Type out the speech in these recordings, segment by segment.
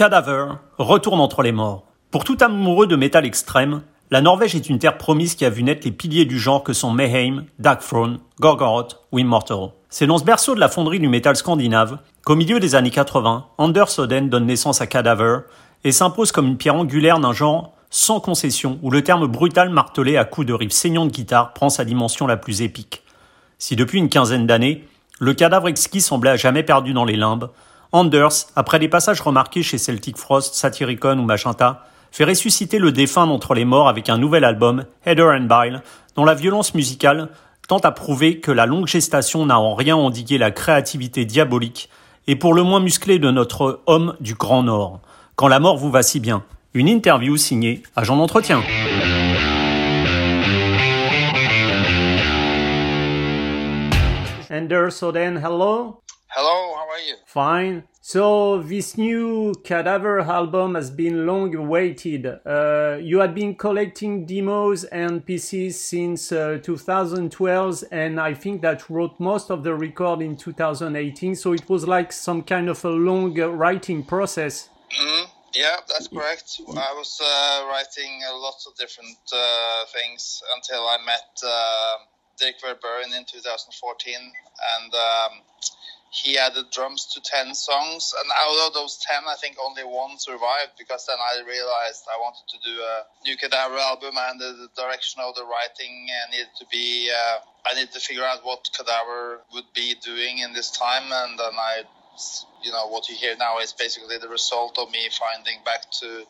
Cadaver retourne entre les morts. Pour tout amoureux de métal extrême, la Norvège est une terre promise qui a vu naître les piliers du genre que sont Mayhem, Darkthrone, Gorgoroth ou Immortal. C'est dans ce berceau de la fonderie du métal scandinave qu'au milieu des années 80, Anders Oden donne naissance à Cadaver et s'impose comme une pierre angulaire d'un genre sans concession où le terme brutal martelé à coups de riffs saignants de guitare prend sa dimension la plus épique. Si depuis une quinzaine d'années, le cadavre exquis semblait à jamais perdu dans les limbes, Anders, après des passages remarqués chez Celtic Frost, Satyricon ou Magenta, fait ressusciter le défunt d'entre les morts avec un nouvel album, Heather and Bile, dont la violence musicale tend à prouver que la longue gestation n'a en rien endigué la créativité diabolique et pour le moins musclé de notre homme du Grand Nord. Quand la mort vous va si bien. Une interview signée Agent d'entretien. Anders Soden, hello. Hello, how are you? Fine. So this new Cadaver album has been long awaited. Uh, you had been collecting demos and PCs since uh, 2012, and I think that wrote most of the record in 2018. So it was like some kind of a long uh, writing process. Mm, yeah, that's correct. I was uh, writing lots of different uh, things until I met uh, Dirk Verbeuren in 2014, and um, he added drums to 10 songs and out of those 10 i think only one survived because then i realized i wanted to do a new cadaver album and the, direction of the writing needed to be uh, i needed to figure out what cadaver would be doing in this time and then i you know what you hear now is basically the result of me finding back to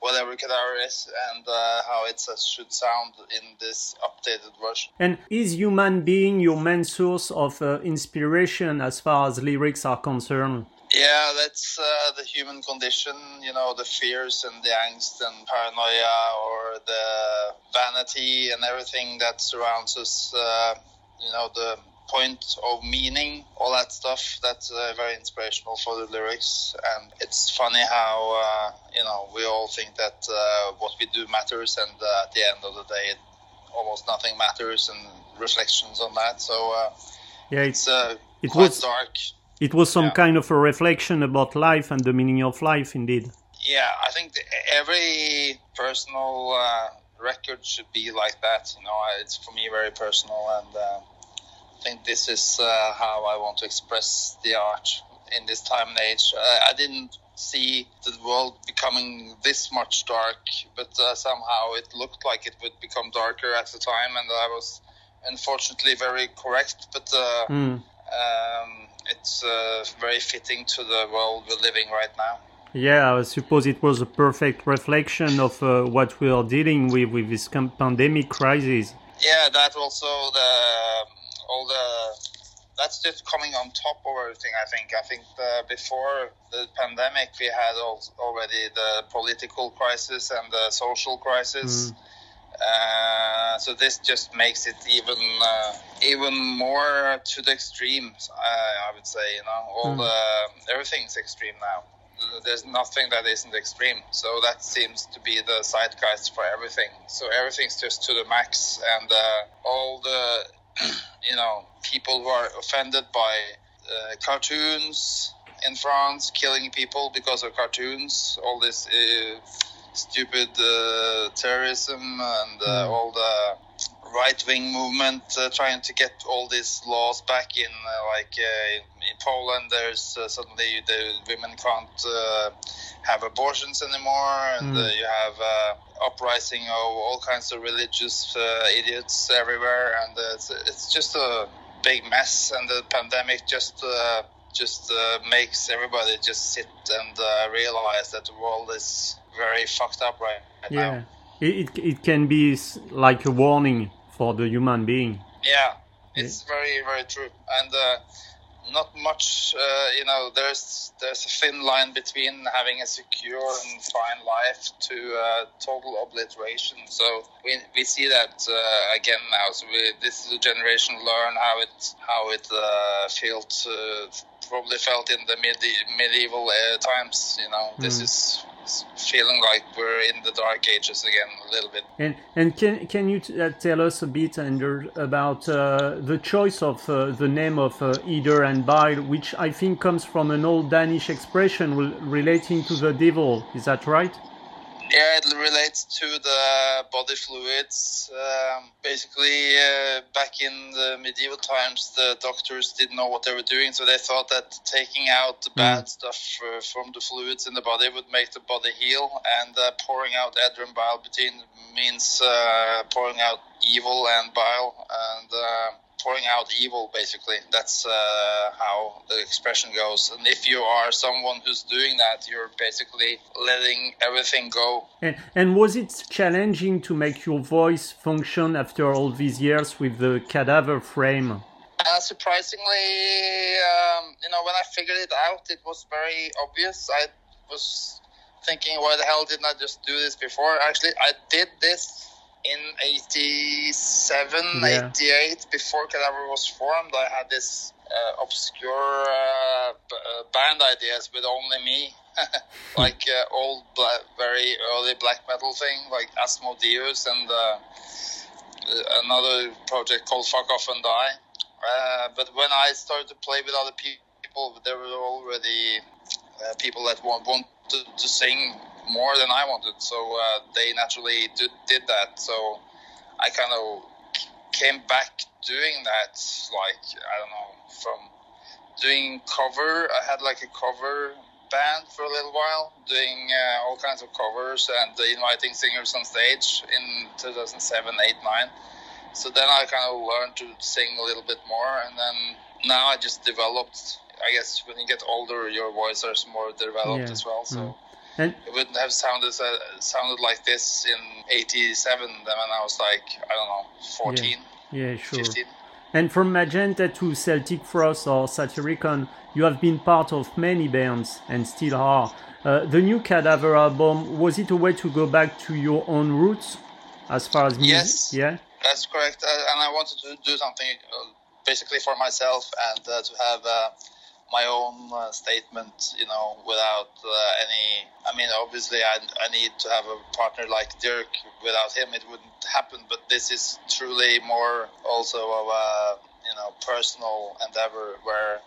whatever guitar is and uh, how it should sound in this updated version. And is human being your main source of uh, inspiration as far as lyrics are concerned? Yeah, that's uh, the human condition, you know, the fears and the angst and paranoia or the vanity and everything that surrounds us, uh, you know, the point of meaning, all that stuff. That's uh, very inspirational for the lyrics, and it's funny how uh, you know we all think that uh, what we do matters, and uh, at the end of the day, it, almost nothing matters, and reflections on that. So uh, yeah, it's, uh, it quite was dark. It was some yeah. kind of a reflection about life and the meaning of life, indeed. Yeah, I think every personal record should be like that. You know, it's for me very personal and think this is uh, how I want to express the art in this time and age. I, I didn't see the world becoming this much dark, but uh, somehow it looked like it would become darker at the time, and I was unfortunately very correct. But uh, mm. um, it's uh, very fitting to the world we're living right now. Yeah, I suppose it was a perfect reflection of uh, what we are dealing with with this pandemic crisis. Yeah, that also the all the that's just coming on top of everything. I think. I think the, before the pandemic, we had already the political crisis and the social crisis. Mm. Uh, so this just makes it even uh, even more to the extremes. I, I would say, you know, all mm. the everything's extreme now. There's nothing that isn't extreme. So that seems to be the zeitgeist for everything. So everything's just to the max, and uh, all the you know, people who are offended by uh, cartoons in France, killing people because of cartoons, all this uh, stupid uh, terrorism and uh, mm. all the right wing movement uh, trying to get all these laws back in. Uh, like in, in, Poland, there's suddenly the women can't have abortions anymore, and mm. you have uprising of all kinds of religious uh, idiots everywhere, and uh, it's, it's just a big mess. And the pandemic just uh, just uh, makes everybody just sit and uh, realize that the world is very fucked up right, right yeah. now. It, it can be like a warning for the human being. Yeah, it's very very true, and uh, not much. Uh, you know, there's there's a thin line between having a secure and fine life to uh, total obliteration. So we, we see that uh, again now. So we, this is a generation learn how it how it uh, felt uh, probably felt in the midi- medieval uh, times. You know, mm. this is feeling like we're in the dark ages again a little bit. And and can can you t- uh, tell us a bit Anders, about uh, the choice of uh, the name of uh, Edder and Bile, which I think comes from an old Danish expression relating to the devil. Is that right? Yeah, it relates to the body fluids. Um, basically, uh, back in the medieval times, the doctors didn't know what they were doing, so they thought that taking out the bad mm. stuff uh, from the fluids in the body would make the body heal, and uh, pouring out and bile between means uh, pouring out evil and bile, and uh, pouring out evil basically. That's uh, how the expression goes. And if you are someone who's doing that you're basically letting everything go. And, and was it challenging to make your voice function after all these years with the cadaver frame? Uh, surprisingly um, you know when i figured it out it was very obvious. I was thinking why the hell didn't i just do this before? Actually i did this in 87, yeah. 88, before Cadaver was formed, I had this uh, obscure uh, b- uh, band ideas with only me. like uh, old, black, very early black metal thing, like Asmodeus and uh, uh, another project called Fuck Off and Die. but when I started to play with other people, there were already people that want, wanted to sing more than I wanted. So uh, they naturally did, did that. So I kind of came back doing that, like, I don't know, from doing cover. I had like a cover band for a little while, doing uh, all kinds of covers and inviting singers on stage in 2007, 8, 9. So then I kind of learned to sing a little bit more, and then now I just developed. I guess when you get older, your voice is more developed yeah. as well. So mm. And it wouldn't have sounded uh, sounded like this in '87 when I was like I don't know 14. Yeah, yeah sure. 15. And from Magenta to Celtic Frost or Satyricon, you have been part of many bands and still are. Uh, the new Cadaver album was it a way to go back to your own roots as far as music? Yes. Yeah. That's correct. Uh, and I wanted to do something uh, basically for myself and uh, to have uh, my own uh, statement, you know, without uh, any. I mean, obviously, I, I need to have a partner like Dirk. Without him, it wouldn't happen. But this is truly more also of a you know personal endeavor where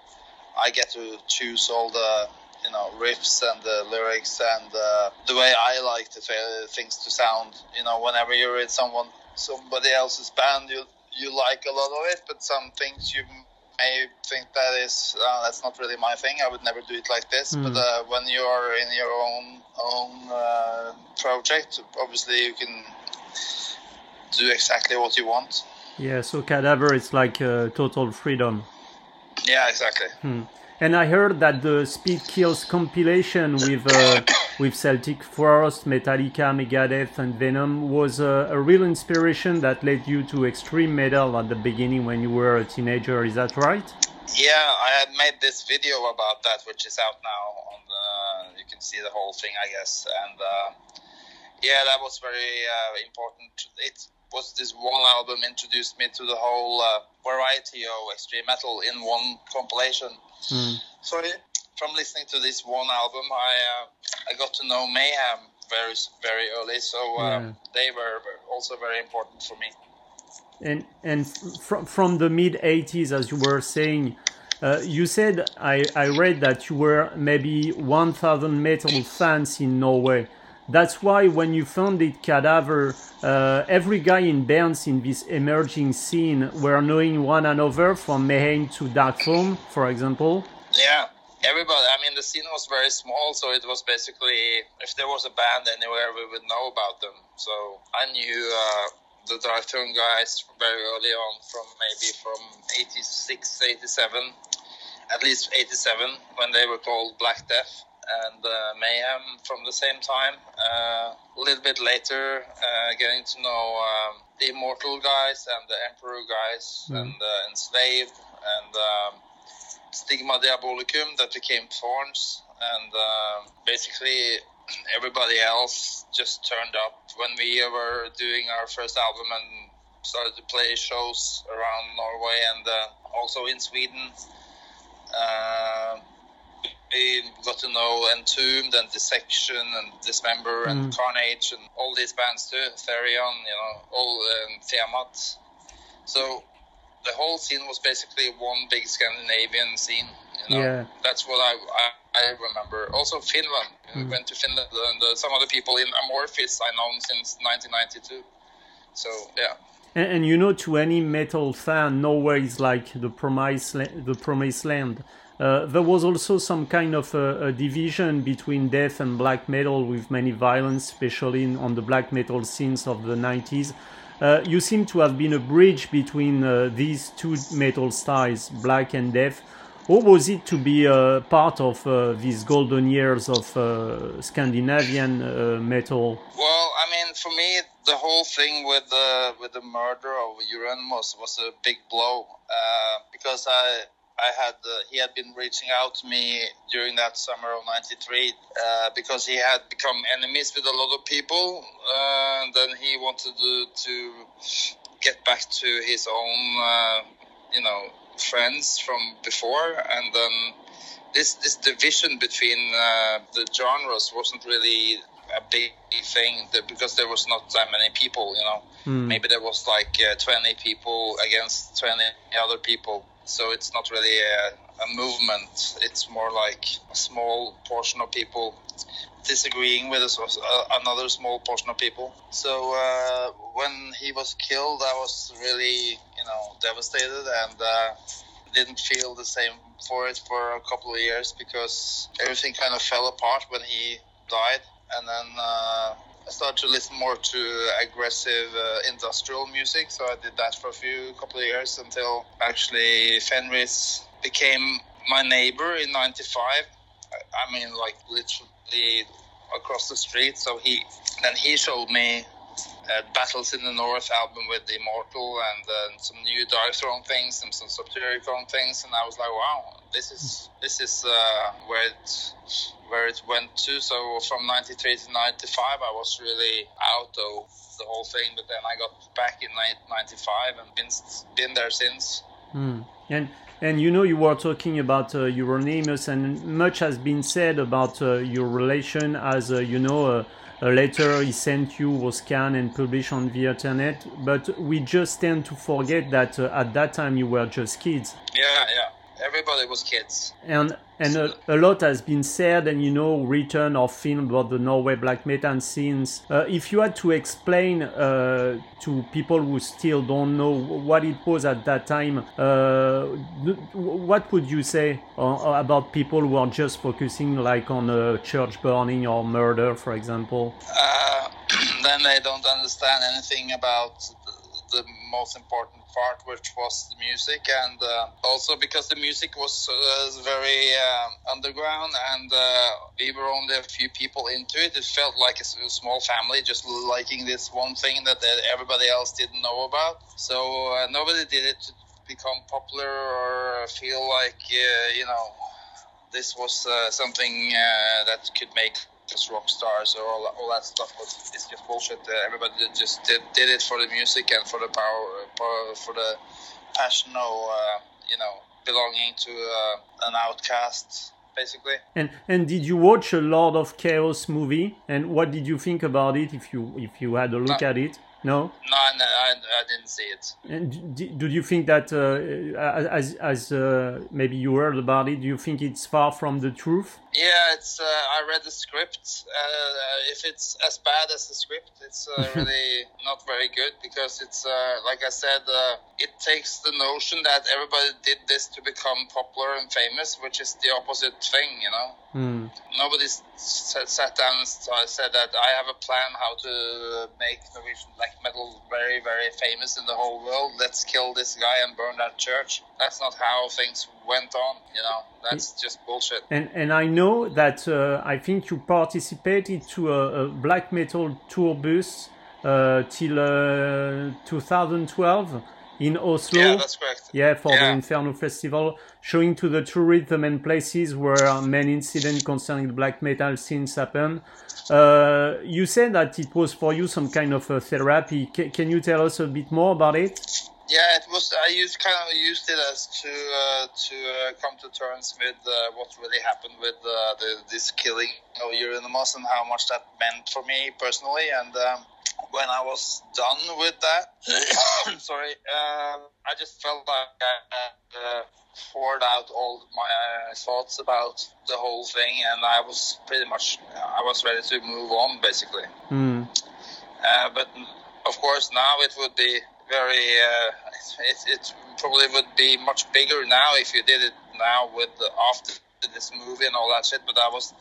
I get to choose all the you know riffs and the lyrics and uh, the way I like the things to sound. You know, whenever you're in someone somebody else's band, you you like a lot of it, but some things you I think that is uh, that's not really my thing. I would never do it like this. Mm. But uh, when you are in your own own uh, project, obviously you can do exactly what you want. Yeah. So cadaver is like uh, total freedom. Yeah, exactly. Hmm. And I heard that the Speed Kills compilation with uh, with Celtic Frost, Metallica, Megadeth, and Venom was uh, a real inspiration that led you to extreme metal at the beginning when you were a teenager. Is that right? Yeah, I had made this video about that, which is out now. On the, you can see the whole thing, I guess. And uh, yeah, that was very uh, important. It was this one album introduced me to the whole uh, variety of extreme metal in one compilation Mm. So from listening to this one album, I uh, I got to know Mayhem very very early. So uh, yeah. they were also very important for me. And and from from the mid '80s, as you were saying. Uh, you said I, I read that you were maybe 1,000 metal fans in Norway. That's why when you founded Cadaver, uh, every guy in bands in this emerging scene were knowing one another from Mayhem to Dark Darkthrone, for example. Yeah, everybody. I mean, the scene was very small, so it was basically if there was a band anywhere, we would know about them. So I knew uh, the Darkthrone guys very early on, from maybe from 86, 87, at least 87, when they were called Black Death and uh, Mayhem from the same time. Uh, a little bit later, uh, getting to know um, the Immortal guys and the Emperor guys mm. and uh, Enslaved and um, Stigma Diabolicum that became Thorns. And um, basically, everybody else just turned up when we were doing our first album and started to play shows around Norway and uh, also in Sweden. Uh, we got to know Entombed and Dissection and Dismember and Carnage and all these bands too, Therion, you know, all um, Tiamat. So the whole scene was basically one big Scandinavian scene. You know, Yeah. that's what I, I I remember. Also Finland. We went to Finland and uh, some of the people in Amorphis I known since 1992. So yeah. And, and you know, to any metal fan, nowhere is like the promised the promised land. Uh, there was also some kind of a, a division between death and black metal, with many violence, especially in, on the black metal scenes of the 90s. Uh, you seem to have been a bridge between uh, these two metal styles, black and death. What was it to be uh, part of uh, these golden years of uh, Scandinavian uh, metal? Well, I mean, for me, the whole thing with the with the murder of was was a big blow uh, because I I had uh, he had been reaching out to me during that summer of '93 uh, because he had become enemies with a lot of people, uh, and then he wanted to, to get back to his own, uh, you know, friends from before, and then this this division between uh, the genres wasn't really a big thing that- because there was not that many people you know. Maybe there was like uh, 20 people against 20 other people. So it's not really a, a movement. It's more like a small portion of people disagreeing with us was uh, another small portion of people. So uh, when he was killed i was really you know devastated and uh, didn't feel the same for it for a couple of years because everything kind of fell apart when he died. And then uh, I started to listen more to aggressive uh, industrial music. So I did that for a few couple of years until actually Fenriz became my neighbor in '95. I- I mean, like literally across the street. So he then he showed me uh, Battles in the North album with the Immortal and uh, some new Darkthrone things and some Satyricon things, and I was like, wow, this is this is uh, where it where it went to. So from '93 to '95, I was really out of the whole thing, but then I got back in '95 and been been there since. And and you know you were talking about uh, Euronymous, and much has been said about uh, your relation as uh, you know. A letter he sent you was scanned and published on the internet, but we just tend to forget that uh, at that time you were just kids, Yeah, yeah. Everybody was kids. and and a, a lot has been said and you know written or filmed about the Norway black metal scenes. Uh, if you had to explain uh, to people who still don't know what it was at that time, uh, what would you say uh, about people who are just focusing like on a church burning or murder, for example? uh, then they don't understand anything about the, the most important part, which was the music, and uh, also because the music was uh, very uh, underground, and uh, we were only a few people into it. It felt like a small family, just liking this one thing that everybody else didn't know about. So uh, nobody did it to become popular or feel like uh, you know this was something that could make us rock stars or all, all that stuff was it's just bullshit. Uh, everybody just did, did it for the music and for the power, for, for the passion of uh, you know belonging to uh, an outcast, basically. And and did you watch a Lord of Chaos movie? And what did you think about it? If you if you had a look No. at it, no. No, I, I, I didn't see it. And d- do you think that, uh, as as uh, maybe you heard about it, do you think it's far from the truth? Yeah, it's. Uh, I read the script. Uh, if it's as bad as the script, it's uh, really not very good because it's uh, like I said. Uh, it takes the notion that everybody did this to become popular and famous, which is the opposite thing. You know, Hmm. nobody sat, sat down and said that I have a plan how to make Norwegian black metal very, very famous in the whole world. Let's kill this guy and burn that church. That's not how things went on. You know, that's just bullshit. And and I know that uh, I think you participated to a, a black metal tour bus uh, till uh, 2012 in Oslo. Yeah, that's correct. Yeah, for the Inferno Festival, showing to the tourism and places where many incidents concerning the black metal scenes happen. Uh, you said that it was for you some kind of a therapy. Ca can you tell us a bit more about it? yeah, it was. I used kind of used it as to uh, to uh, come to terms with uh, what really happened with uh, the, this killing of Euronymous and how much that meant for me personally. And um, when I was done with that, sorry, uh, I just felt like I had uh, poured out all my uh, thoughts about the whole thing, and I was pretty much I was ready to move on, basically. Mm. Uh, but of course, now it would be very. Uh, it, it probably would be much bigger now if you did it now with the, after this movie and all that shit. But I was,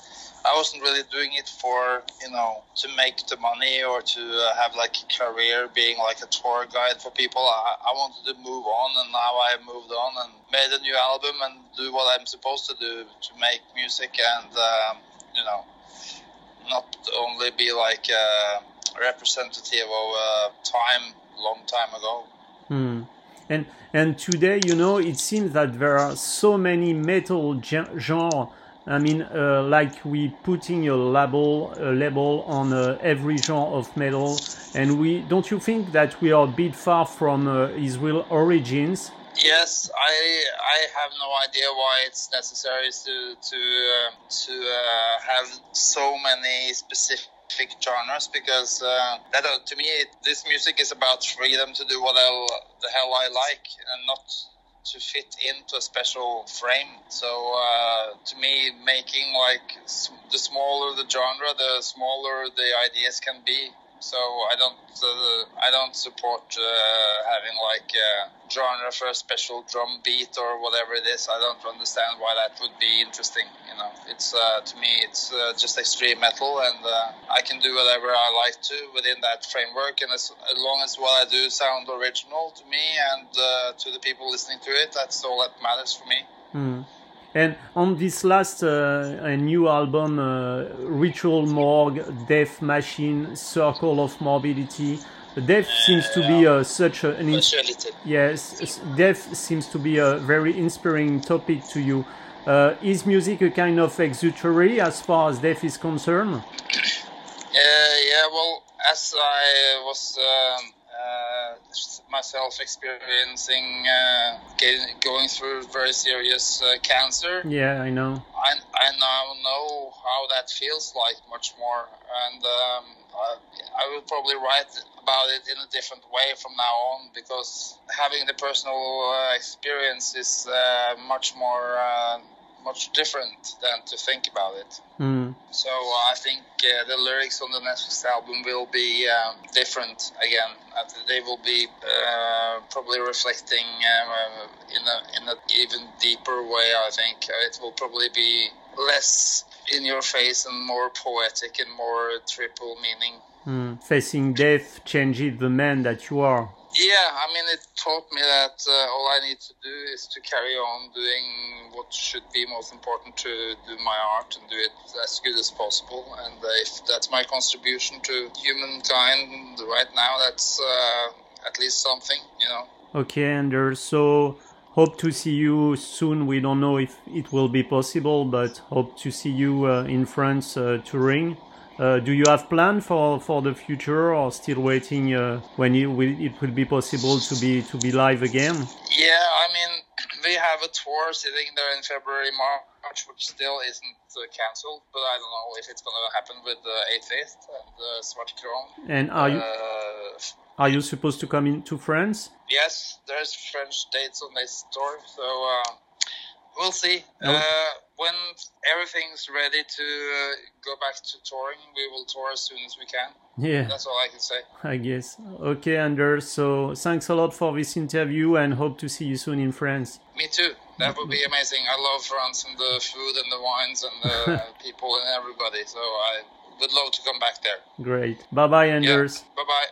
I wasn't really doing it for you know to make the money or to uh, have like a career being like a tour guide for people. I, I wanted to move on, and now I have moved on and made a new album and do what I'm supposed to do to make music and um, you know not only be like a representative of uh, time long time ago. Hmm. And and today, you know, it seems that there are so many metal genre. I mean, uh, like we putting a label a label on uh, every genre of metal, and we don't you think that we are a bit far from uh, his real origins? Yes, I I have no idea why it's necessary to to uh, to uh, have so many specific genres because uh, that uh, to me it, this music is about freedom to do what the hell I like and not to fit into a special frame. So uh, to me, making like the smaller the genre, the smaller the ideas can be so I don't uh, I don't support uh, having like a genre for a special drum beat or whatever it is. I don't understand why that would be interesting. You know, it's uh, to me it's uh, just extreme metal, and uh, I can do whatever I like to within that framework. And as, as long as what I do sound original to me and uh, to the people listening to it, that's all that matters for me. Mm. And on this last uh, new album, uh, Ritual Morgue, Death Machine, Circle of Morbidity, death seems to be uh, such a, an yes, death seems to be a very inspiring topic to you. Uh, is music a kind of exutory as far as death is concerned? yeah, well, as I was um, uh, myself experiencing uh, getting, going through very serious uh, cancer. Yeah, I know. I, I now know how that feels like much more, and um, I, I will probably write about it in a different way from now on because having the personal uh, experience is uh, much more uh, much different than to think about it. Mm. So uh, I think uh, the lyrics on the next album will be um, different again. they will be uh, probably reflecting um, uh, in a in an even deeper way. I think it will probably be less in your face and more poetic and more triple meaning. Mm. Facing death changes the man that you are. Yeah, I mean, it taught me that uh, all I need to do is to carry on doing what should be most important to do my art and do it as good as possible. And if that's my contribution to humankind right now, that's uh, at least something, you know. Okay, Anders. So hope to see you soon. We don't know if it will be possible, but hope to see you uh, in France uh, touring. Uh, do you have plan for, for the future, or still waiting uh, when it will, it will be possible to be to be live again? Yeah, I mean, we have a tour sitting there in February, March, which still isn't uh, cancelled, but I don't know if it's going to happen with the Atheist and the Swart Kron. And are you uh, are you supposed to come into France? Yes, there's French dates on this tour, so uh, we'll see. Uh, when everything's ready to uh, go back to touring, we will tour as soon as we can. Yeah. That's all I can say. I guess. Okay, Anders. So thanks a lot for this interview and hope to see you soon in France. Me too. That would be amazing. I love France and the food and the wines and the people and everybody. So I would love to come back there. Great. Bye bye, Anders. Yeah. Bye bye.